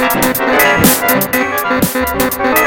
Thank you.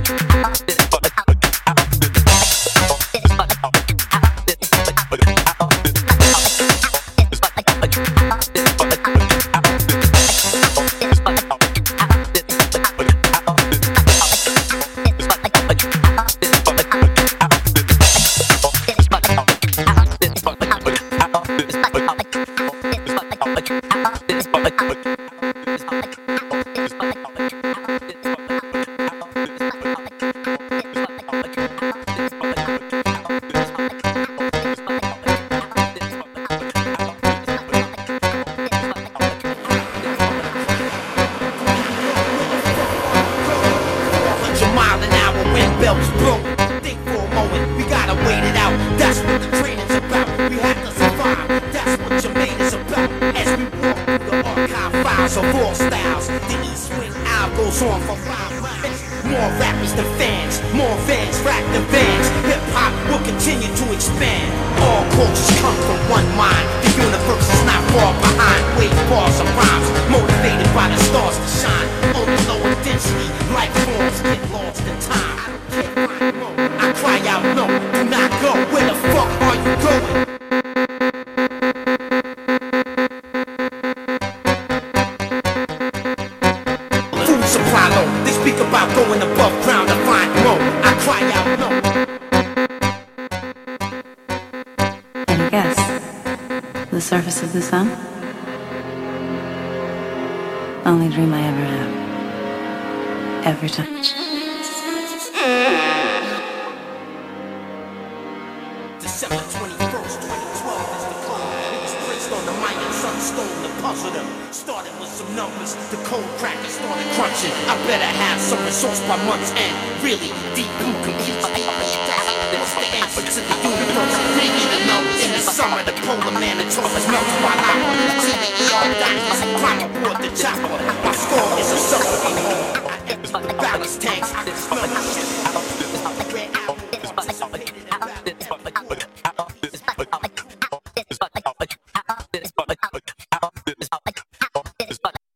I get lost in time. I cry out no, do not go. Where the fuck are you going? Food supply low. They speak about going above ground to find more. I cry out no. Can you guess the surface of the sun? Only dream I ever had ever touched. December 21st, 2012 is the club. Niggas braced on the mic and some stole to puzzle them. Started with some numbers, the code cracker started crunching. I better have some resource by month's end. Really, deep blue computes. What's the answer to the universe? They need to. In the summer, the polar man and tortoise melts while I'm on the TDER a Climb aboard the chopper. My score is a sucker. Balance tanks. This is